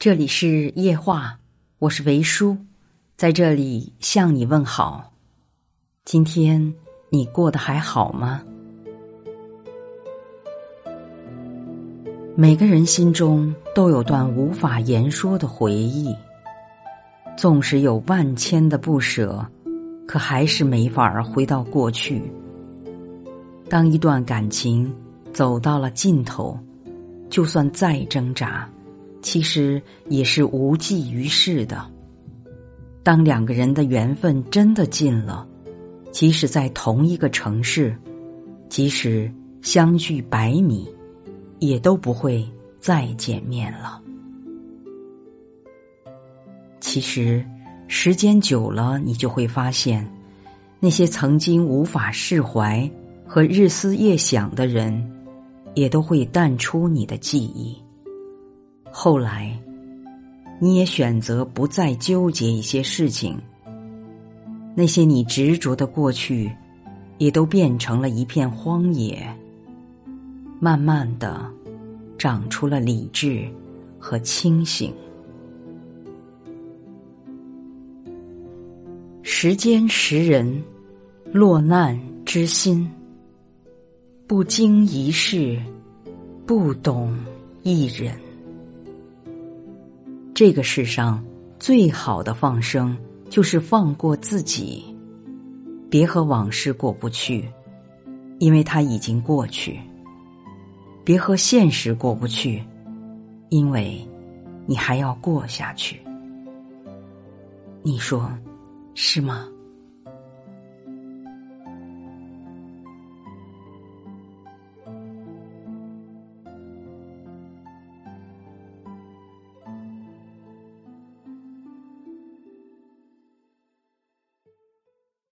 这里是夜话，我是维叔，在这里向你问好。今天你过得还好吗？每个人心中都有段无法言说的回忆，纵使有万千的不舍，可还是没法儿回到过去。当一段感情走到了尽头，就算再挣扎。其实也是无济于事的。当两个人的缘分真的尽了，即使在同一个城市，即使相距百米，也都不会再见面了。其实，时间久了，你就会发现，那些曾经无法释怀和日思夜想的人，也都会淡出你的记忆。后来，你也选择不再纠结一些事情。那些你执着的过去，也都变成了一片荒野。慢慢的，长出了理智和清醒。时间识人，落难知心。不经一事，不懂一人。这个世上最好的放生，就是放过自己，别和往事过不去，因为它已经过去；别和现实过不去，因为你还要过下去。你说是吗？